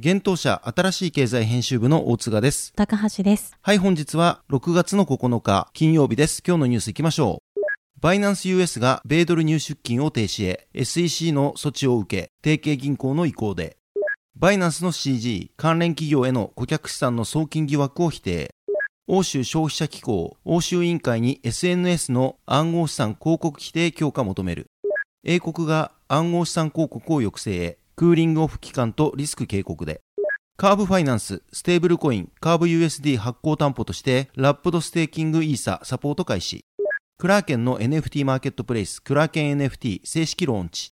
現当社新しい経済編集部の大塚です。高橋です。はい、本日は6月の9日金曜日です。今日のニュース行きましょう。バイナンス US が米ドル入出金を停止へ SEC の措置を受け、提携銀行の意向で、バイナンスの CG 関連企業への顧客資産の送金疑惑を否定。欧州消費者機構、欧州委員会に SNS の暗号資産広告規定強化求める。英国が暗号資産広告を抑制へ、クーリングオフ期間とリスク警告で。カーブファイナンス、ステーブルコイン、カーブ USD 発行担保として、ラップドステーキングイーササポート開始。クラーケンの NFT マーケットプレイス、クラーケン NFT 正式ローンチ。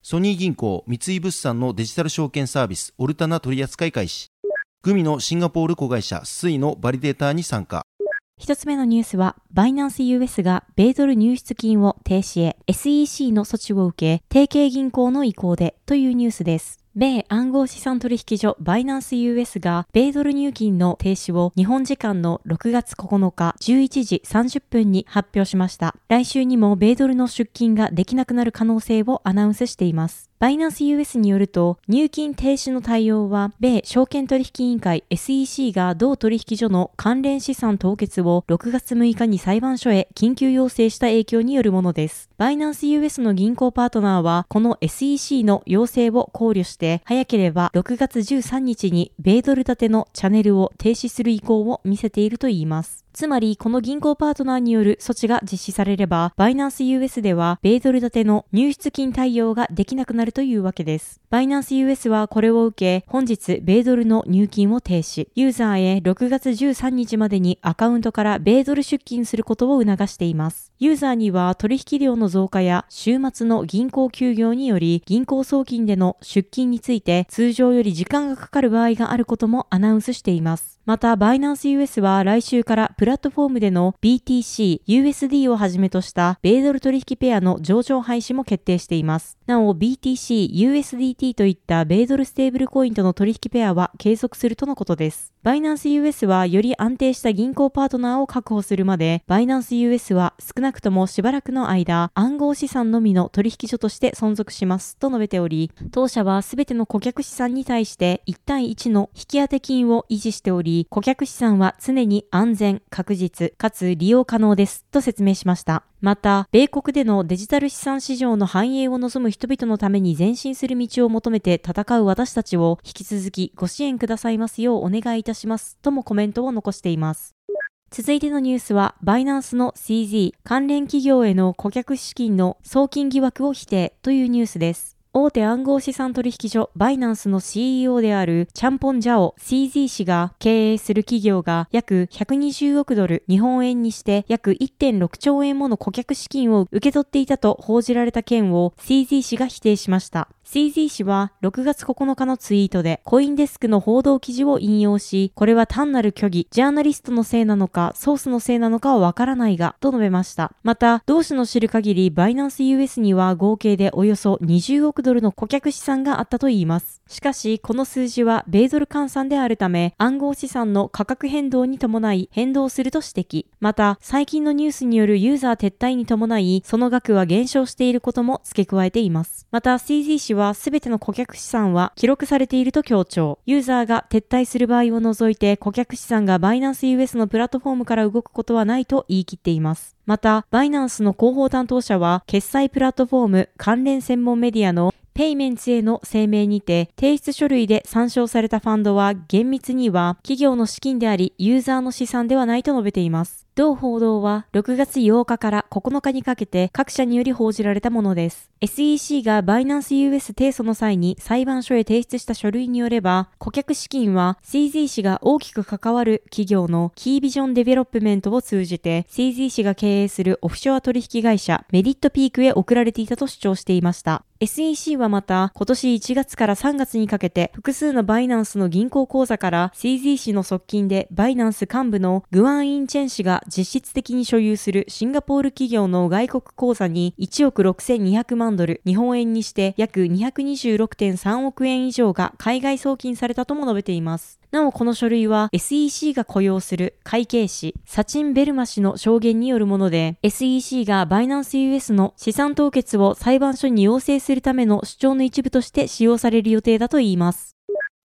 ソニー銀行、三井物産のデジタル証券サービス、オルタナ取扱い開始。グミのシンガポール子会社スイのバリデーターに参加。一つ目のニュースは、バイナンス US が米ドル入出金を停止へ SEC の措置を受け、提携銀行の意向でというニュースです。米暗号資産取引所バイナンス US が米ドル入金の停止を日本時間の6月9日11時30分に発表しました。来週にも米ドルの出金ができなくなる可能性をアナウンスしています。バイナンス US によると、入金停止の対応は、米証券取引委員会 SEC が同取引所の関連資産凍結を6月6日に裁判所へ緊急要請した影響によるものです。バイナンス US の銀行パートナーは、この SEC の要請を考慮して、早ければ6月13日に米ドル建てのチャンネルを停止する意向を見せているといいます。つまり、この銀行パートナーによる措置が実施されれば、バイナンス US では、米ドル建ての入出金対応ができなくなるというわけです。バイナンス US はこれを受け、本日、米ドルの入金を停止、ユーザーへ6月13日までにアカウントから米ドル出金することを促しています。ユーザーには取引量の増加や週末の銀行休業により、銀行送金での出金について通常より時間がかかる場合があることもアナウンスしています。また、バイナンス US は来週からプラットフォームでの BTC、USD をはじめとした米ドル取引ペアの上場廃止も決定しています。なお、BTC、USDT といった米ドルステーブルコインとの取引ペアは継続するとのことです。バイナンス US はより安定した銀行パートナーを確保するまで、バイナンス US は少なくともしばらくの間、暗号資産のみの取引所として存続しますと述べており、当社はすべての顧客資産に対して1対1の引き当て金を維持しており、顧客資産は常に安全、確実、かつ利用可能ですと説明しました。また、米国でのデジタル資産市場の繁栄を望む人々のために前進する道を求めて戦う私たちを引き続きご支援くださいますようお願いいたしますともコメントを残しています。続いてのニュースは、バイナンスの CZ 関連企業への顧客資金の送金疑惑を否定というニュースです。大手暗号資産取引所バイナンスの CEO であるチャンポンジャオ CZ 氏が経営する企業が約120億ドル日本円にして約1.6兆円もの顧客資金を受け取っていたと報じられた件を CZ 氏が否定しました。CZ 氏は6月9日のツイートでコインデスクの報道記事を引用し、これは単なる虚偽、ジャーナリストのせいなのか、ソースのせいなのかはわからないが、と述べました。また、同氏の知る限り、バイナンス US には合計でおよそ20億ドルの顧客資産があったといいます。しかし、この数字は米ドル換算であるため、暗号資産の価格変動に伴い変動すると指摘。また、最近のニュースによるユーザー撤退に伴い、その額は減少していることも付け加えています。また、CZ 氏はすべての顧客資産は記録されていると強調。ユーザーが撤退する場合を除いて顧客資産がバイナンス US のプラットフォームから動くことはないと言い切っています。また、バイナンスの広報担当者は、決済プラットフォーム関連専門メディアのペイメンツへの声明にて、提出書類で参照されたファンドは厳密には企業の資金であり、ユーザーの資産ではないと述べています。同報道は6月8日から9日にかけて各社により報じられたものです。SEC がバイナンス US 提訴の際に裁判所へ提出した書類によれば、顧客資金は CZ 氏が大きく関わる企業のキービジョンデベロップメントを通じて CZ 氏が経営するオフショア取引会社メリットピークへ送られていたと主張していました。SEC はまた今年1月から3月にかけて複数のバイナンスの銀行口座から CZ 氏の側近でバイナンス幹部のグワン・インチェン氏が実質的に所有するシンガポール企業の外国口座に1億6200万ドル、日本円にして約226.3億円以上が海外送金されたとも述べています。なおこの書類は SEC が雇用する会計士、サチン・ベルマ氏の証言によるもので、SEC がバイナンス US の資産凍結を裁判所に要請するための主張の一部として使用される予定だといいます。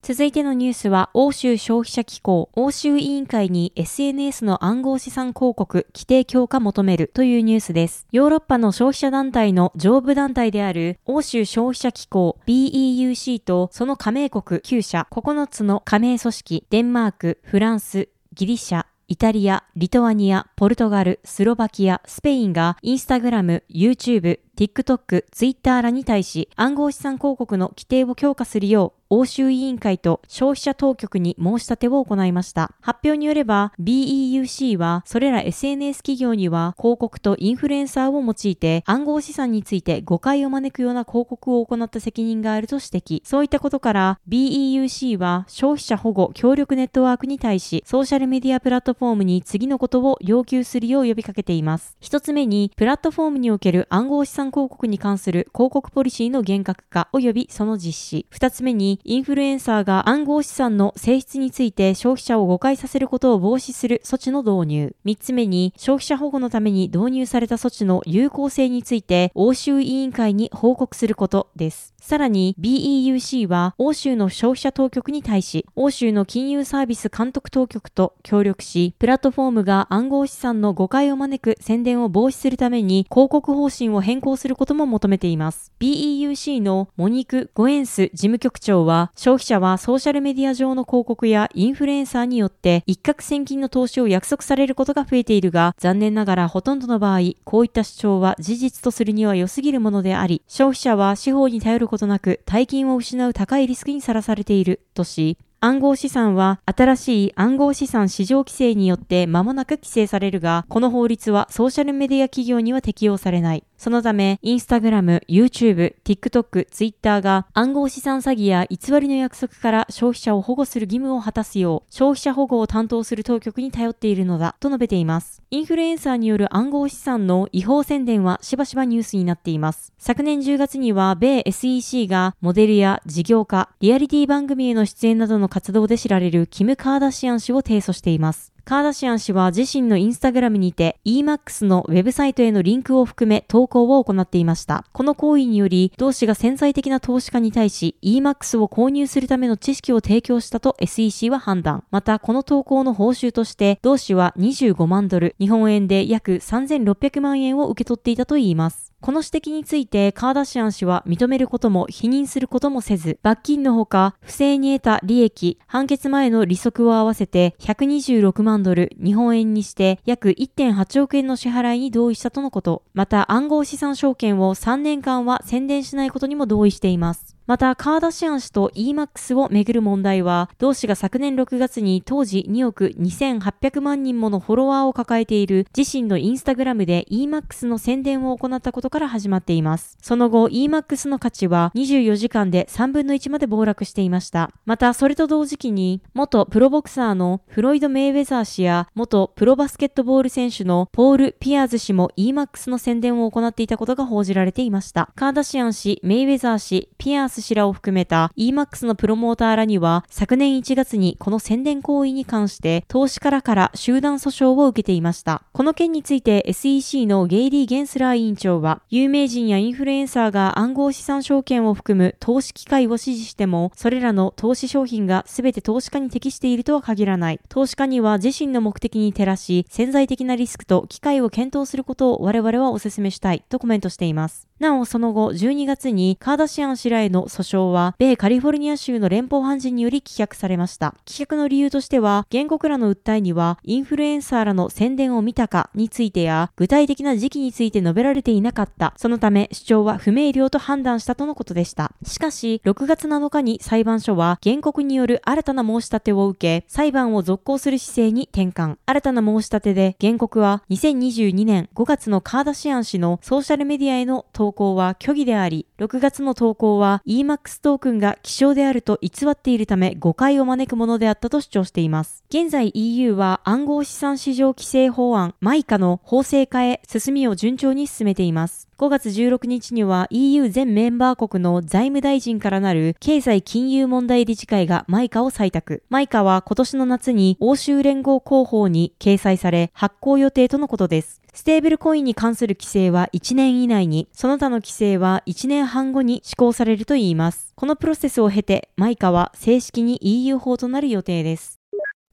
続いてのニュースは、欧州消費者機構、欧州委員会に SNS の暗号資産広告規定強化求めるというニュースです。ヨーロッパの消費者団体の上部団体である欧州消費者機構 BEUC とその加盟国9社9つの加盟組織、デンマーク、フランス、ギリシャ、イタリア、リトアニア、ポルトガル、スロバキア、スペインがインスタグラム、YouTube、TikTok、Twitter らに対し暗号資産広告の規定を強化するよう欧州委員会と消費者当局に申し立てを行いました。発表によれば BEUC はそれら SNS 企業には広告とインフルエンサーを用いて暗号資産について誤解を招くような広告を行った責任があると指摘。そういったことから BEUC は消費者保護協力ネットワークに対しソーシャルメディアプラットフォームに次のことを要求するよう呼びかけています。一つ目にプラットフォームにおける暗号資産広告に関する広告ポリシーの厳格化及びその実施。二つ目にインフルエンサーが暗号資産の性質について消費者を誤解させることを防止する措置の導入。3つ目に、消費者保護のために導入された措置の有効性について、欧州委員会に報告することです。さらに BEUC は欧州の消費者当局に対し、欧州の金融サービス監督当局と協力し、プラットフォームが暗号資産の誤解を招く宣伝を防止するために広告方針を変更することも求めています。BEUC のモニク・ゴエンス事務局長は、消費者はソーシャルメディア上の広告やインフルエンサーによって一攫千金の投資を約束されることが増えているが、残念ながらほとんどの場合、こういった主張は事実とするには良すぎるものであり、消費者は司法に頼ることなく大金を失う高いリスクにさらされているとし、暗号資産は新しい暗号資産市場規制によって間もなく規制されるが、この法律はソーシャルメディア企業には適用されない。そのため、インスタグラム、YouTube、TikTok、Twitter が暗号資産詐欺や偽りの約束から消費者を保護する義務を果たすよう、消費者保護を担当する当局に頼っているのだ、と述べています。インフルエンサーによる暗号資産の違法宣伝はしばしばニュースになっています。昨年10月には、米 SEC がモデルや事業家、リアリティ番組への出演などの活動で知られるキム・カーダシアン氏を提訴しています。カーダシアン氏は自身のインスタグラムにて EMAX のウェブサイトへのリンクを含め投稿を行っていました。この行為により、同氏が潜在的な投資家に対し EMAX を購入するための知識を提供したと SEC は判断。また、この投稿の報酬として、同氏は25万ドル、日本円で約3600万円を受け取っていたといいます。この指摘についてカーダシアン氏は認めることも否認することもせず、罰金のほか、不正に得た利益、判決前の利息を合わせて126万ドル、日本円にして約1.8億円の支払いに同意したとのこと。また暗号資産証券を3年間は宣伝しないことにも同意しています。また、カーダシアン氏と EMAX をめぐる問題は、同氏が昨年6月に当時2億2800万人ものフォロワーを抱えている自身のインスタグラムで EMAX の宣伝を行ったことから始まっています。その後、EMAX の価値は24時間で3分の1まで暴落していました。また、それと同時期に、元プロボクサーのフロイド・メイウェザー氏や、元プロバスケットボール選手のポール・ピアーズ氏も EMAX の宣伝を行っていたことが報じられていました。カーダシアン氏、メイウェザー氏、ピアーズス氏らを含めた EMAX のプロモーターらには、昨年1月にこの宣伝行為に関して、投資家らから集団訴訟を受けていました。この件について SEC のゲイリー・ゲンスラー委員長は、有名人やインフルエンサーが暗号資産証券を含む投資機会を支持しても、それらの投資商品が全て投資家に適しているとは限らない。投資家には自身の目的に照らし、潜在的なリスクと機会を検討することを我々はお勧めしたいとコメントしています。なお、その後、12月にカーダシアン氏らへの訴訟は、米カリフォルニア州の連邦判事により棄却されました。棄却の理由としては、原告らの訴えには、インフルエンサーらの宣伝を見たかについてや、具体的な時期について述べられていなかった。そのため、主張は不明瞭と判断したとのことでした。しかし、6月7日に裁判所は、原告による新たな申し立てを受け、裁判を続行する姿勢に転換。新たな申し立てで、原告は、2022年5月のカーダシアン氏のソーシャルメディアへの投投稿は虚偽であり、6月の投稿は EMAX トークンが希少であると偽っているため誤解を招くものであったと主張しています。現在 EU は暗号資産市場規制法案マイカの法制化へ進みを順調に進めています。5月16日には EU 全メンバー国の財務大臣からなる経済金融問題理事会がマイカを採択。マイカは今年の夏に欧州連合広報に掲載され発行予定とのことです。ステーブルコインに関する規制は1年以内に、その他の規制は1年半後に施行されるといいます。このプロセスを経て、マイカは正式に EU 法となる予定です。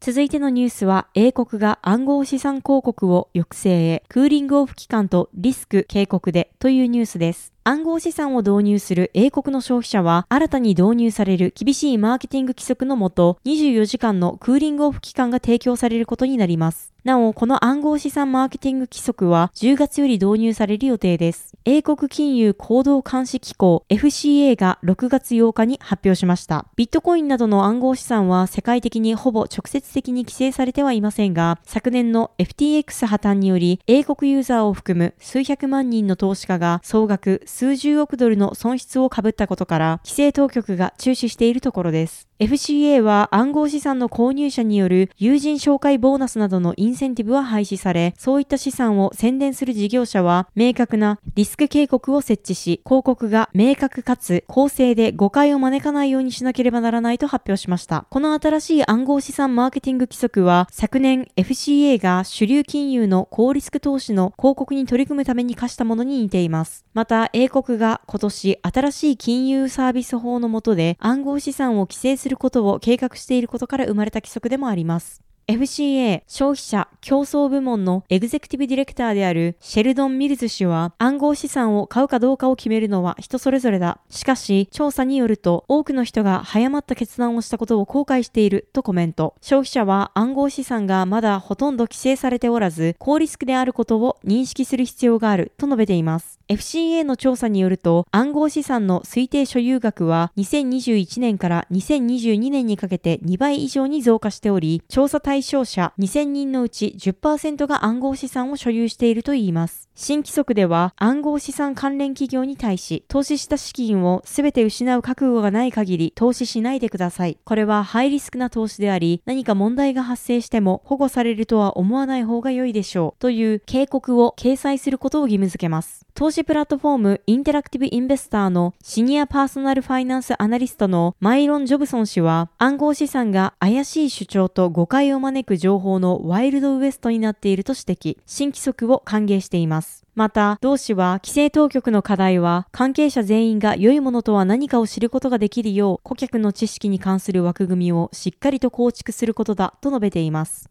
続いてのニュースは、英国が暗号資産広告を抑制へ、クーリングオフ期間とリスク警告でというニュースです。暗号資産を導入する英国の消費者は、新たに導入される厳しいマーケティング規則のもと、24時間のクーリングオフ期間が提供されることになります。なお、この暗号資産マーケティング規則は10月より導入される予定です。英国金融行動監視機構 FCA が6月8日に発表しました。ビットコインなどの暗号資産は世界的にほぼ直接的に規制されてはいませんが、昨年の FTX 破綻により、英国ユーザーを含む数百万人の投資家が総額数十億ドルの損失をかぶったことから、規制当局が注視しているところです。FCA は暗号資産の購入者による友人紹介ボーナスなどのインセンティブは廃止され、そういった資産を宣伝する事業者は明確なリスク警告を設置し、広告が明確かつ公正で誤解を招かないようにしなければならないと発表しました。この新しい暗号資産マーケティング規則は、昨年 FCA が主流金融の高リスク投資の広告に取り組むために課したものに似ています。また、英国が今年新しい金融サービス法の下で暗号資産を規制するすることを計画していることから生まれた規則でもあります。FCA 消費者競争部門のエグゼクティブディレクターであるシェルドン・ミルズ氏は暗号資産を買うかどうかを決めるのは人それぞれだ。しかし調査によると多くの人が早まった決断をしたことを後悔しているとコメント。消費者は暗号資産がまだほとんど規制されておらず高リスクであることを認識する必要があると述べています。FCA の調査によると暗号資産の推定所有額は2021年から2022年にかけて2倍以上に増加しており調査対対象者2000人のうち10%が暗号資産を所有しているといいます。新規則では暗号資産関連企業に対し投資した資金を全て失う覚悟がない限り投資しないでください。これはハイリスクな投資であり何か問題が発生しても保護されるとは思わない方が良いでしょうという警告を掲載することを義務付けます。投資プラットフォームインタラクティブインベスターのシニアパーソナルファイナンスアナリストのマイロン・ジョブソン氏は暗号資産が怪しい主張と誤解を招く情報のワイルドウエストになっていると指摘、新規則を歓迎しています。また、同氏は規制当局の課題は関係者全員が良いものとは何かを知ることができるよう顧客の知識に関する枠組みをしっかりと構築することだと述べています。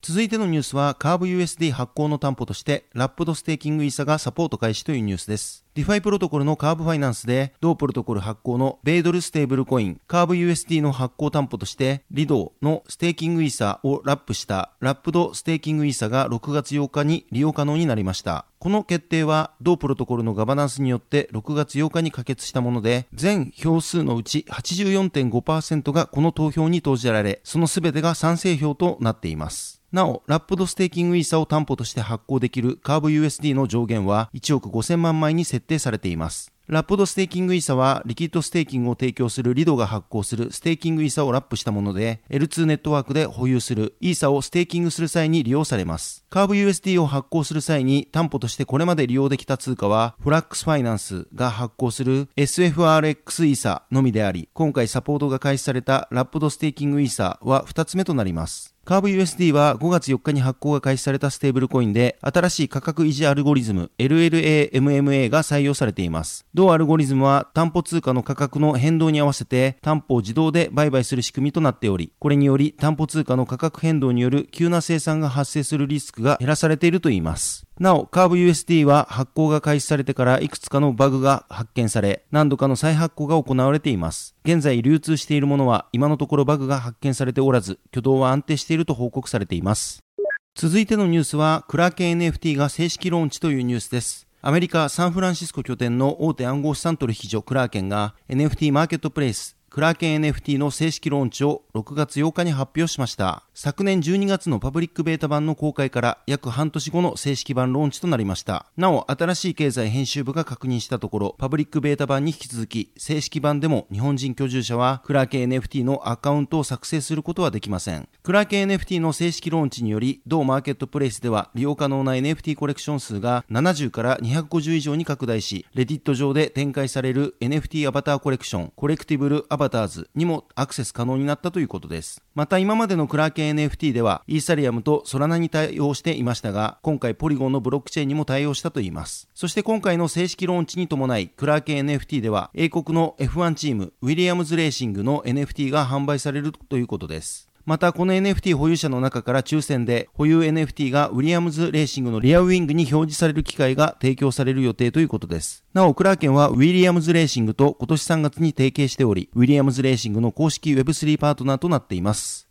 続いてのニュースは、カーブ USD 発行の担保として、ラップドステーキングイーサがサポート開始というニュースです。ディファイプロトコルのカーブファイナンスで、同プロトコル発行の米ドルステーブルコイン、カーブ USD の発行担保として、リドーのステーキングイーサをラップしたラップドステーキングイーサが6月8日に利用可能になりました。この決定は同プロトコルのガバナンスによって6月8日に可決したもので、全票数のうち84.5%がこの投票に投じられ、その全てが賛成票となっています。なお、ラップドステーキングイーサを担保として発行できるカーブ USD の上限は1億5000万枚に設定されています。ラップドステーキングイーサはリキッドステーキングを提供するリドが発行するステーキングイーサをラップしたもので L2 ネットワークで保有するイーサをステーキングする際に利用されます。カーブ USD を発行する際に担保としてこれまで利用できた通貨はフラックスファイナンスが発行する SFRX イーサのみであり今回サポートが開始されたラップドステーキングイーサは2つ目となります。カーブ USD は5月4日に発行が開始されたステーブルコインで、新しい価格維持アルゴリズム LLAMMA が採用されています。同アルゴリズムは担保通貨の価格の変動に合わせて担保を自動で売買する仕組みとなっており、これにより担保通貨の価格変動による急な清算が発生するリスクが減らされているといいます。なお、カーブ USD は発行が開始されてからいくつかのバグが発見され、何度かの再発行が行われています。現在流通しているものは今のところバグが発見されておらず、挙動は安定していると報告されています。続いてのニュースは、クラーケン NFT が正式ローンチというニュースです。アメリカ・サンフランシスコ拠点の大手暗号資産取引所クラーケンが NFT マーケットプレイスクラーケン NFT の正式ローンチを6月8日に発表しました。昨年12月のパブリックベータ版の公開から約半年後の正式版ローンチとなりました。なお、新しい経済編集部が確認したところ、パブリックベータ版に引き続き、正式版でも日本人居住者はクラーケン NFT のアカウントを作成することはできません。クラーケン NFT の正式ローンチにより、同マーケットプレイスでは利用可能な NFT コレクション数が70から250以上に拡大し、レディット上で展開される NFT アバターコレクション、コレクティブルアバターバターズにもアクセス可能になったということです。また今までのクラーケン NFT ではイーサリアムとソラナに対応していましたが、今回ポリゴンのブロックチェーンにも対応したといいます。そして今回の正式ローンチに伴い、クラーケン NFT では英国の F1 チーム、ウィリアムズレーシングの NFT が販売されるということです。またこの NFT 保有者の中から抽選で保有 NFT がウィリアムズレーシングのリアウィングに表示される機会が提供される予定ということです。なお、クラーケンはウィリアムズレーシングと今年3月に提携しており、ウィリアムズレーシングの公式 Web3 パートナーとなっています。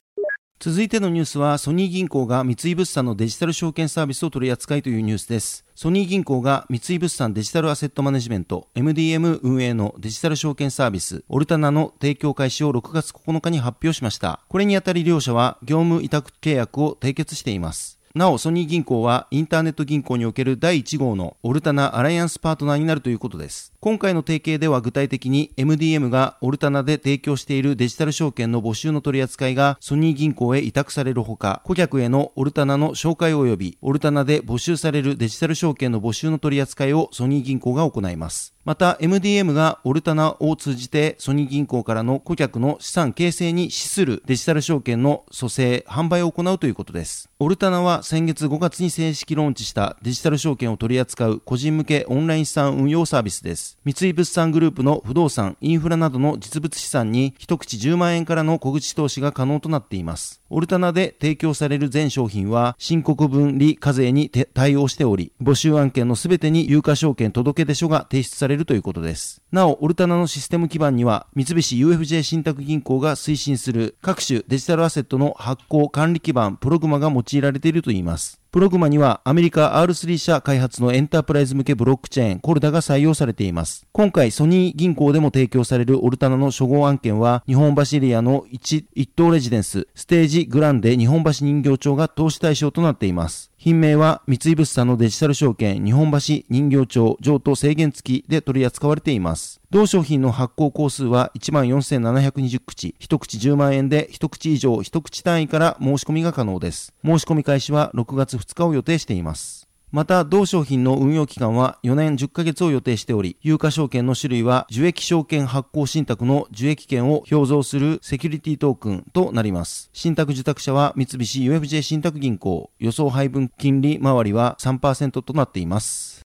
続いてのニュースは、ソニー銀行が三井物産のデジタル証券サービスを取り扱いというニュースです。ソニー銀行が三井物産デジタルアセットマネジメント MDM 運営のデジタル証券サービスオルタナの提供開始を6月9日に発表しました。これにあたり両社は業務委託契約を締結しています。なお、ソニー銀行はインターネット銀行における第1号のオルタナアライアンスパートナーになるということです。今回の提携では具体的に MDM がオルタナで提供しているデジタル証券の募集の取り扱いがソニー銀行へ委託されるほか、顧客へのオルタナの紹介及びオルタナで募集されるデジタル証券の募集の取り扱いをソニー銀行が行います。また MDM がオルタナを通じてソニー銀行からの顧客の資産形成に資するデジタル証券の蘇生、販売を行うということです。オルタナは先月5月に正式ローンチしたデジタル証券を取り扱う個人向けオンライン資産運用サービスです。三井物産グループの不動産、インフラなどの実物資産に一口10万円からの小口投資が可能となっています。オルタナで提供される全商品は申告分離課税に対応しており、募集案件のすべてに有価証券届出書が提出されるということです。なお、オルタナのシステム基盤には、三菱 UFJ 信託銀行が推進する各種デジタルアセットの発行管理基盤プログマが用いられているといいます。プログマにはアメリカ R3 社開発のエンタープライズ向けブロックチェーンコルダが採用されています。今回ソニー銀行でも提供されるオルタナの初号案件は日本橋リアの一一等レジデンスステージグランデ日本橋人形町が投資対象となっています。品名は三井物産のデジタル証券日本橋人形町譲渡制限付きで取り扱われています。同商品の発行工数は14,720口、1口10万円で一口以上一口単位から申し込みが可能です。申し込み開始は6月2日を予定しています。また、同商品の運用期間は4年10ヶ月を予定しており、有価証券の種類は受益証券発行信託の受益権を表象するセキュリティトークンとなります。信託受託者は三菱 UFJ 信託銀行、予想配分金利回りは3%となっています。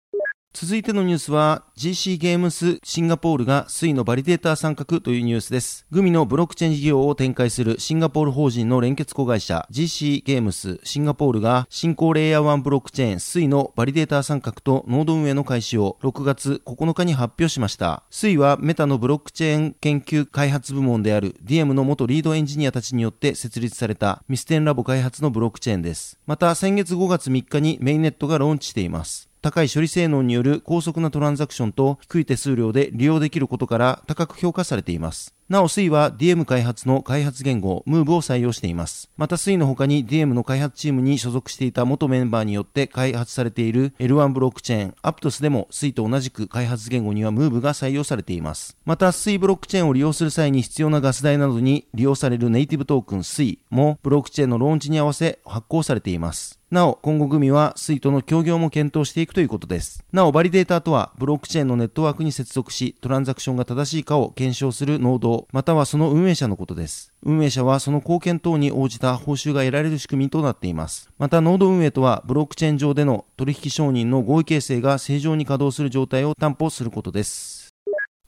続いてのニュースは GC ゲームスシンガポールがスイのバリデーター参画というニュースです。グミのブロックチェーン事業を展開するシンガポール法人の連結子会社 GC ゲームスシンガポールが新興レイヤー1ブロックチェーンスイのバリデーター参画とノード運営の開始を6月9日に発表しました。スイはメタのブロックチェーン研究開発部門である DM の元リードエンジニアたちによって設立されたミステンラボ開発のブロックチェーンです。また先月5月3日にメインネットがローンチしています。高い処理性能による高速なトランザクションと低い手数料で利用できることから高く評価されています。なお、スイは DM 開発の開発言語、Move を採用しています。また、スイの他に DM の開発チームに所属していた元メンバーによって開発されている L1 ブロックチェーン、Aptos でもスイと同じく開発言語には Move が採用されています。また、スイブロックチェーンを利用する際に必要なガス代などに利用されるネイティブトークン SUI もブロックチェーンのローンチに合わせ発行されています。なお、今後グミはスイとの協業も検討していくということです。なお、バリデーターとは、ブロックチェーンのネットワークに接続し、トランザクションが正しいかを検証するノード、またはその運営者のことです。運営者はその貢献等に応じた報酬が得られる仕組みとなっています。また、ノード運営とは、ブロックチェーン上での取引承認の合意形成が正常に稼働する状態を担保することです。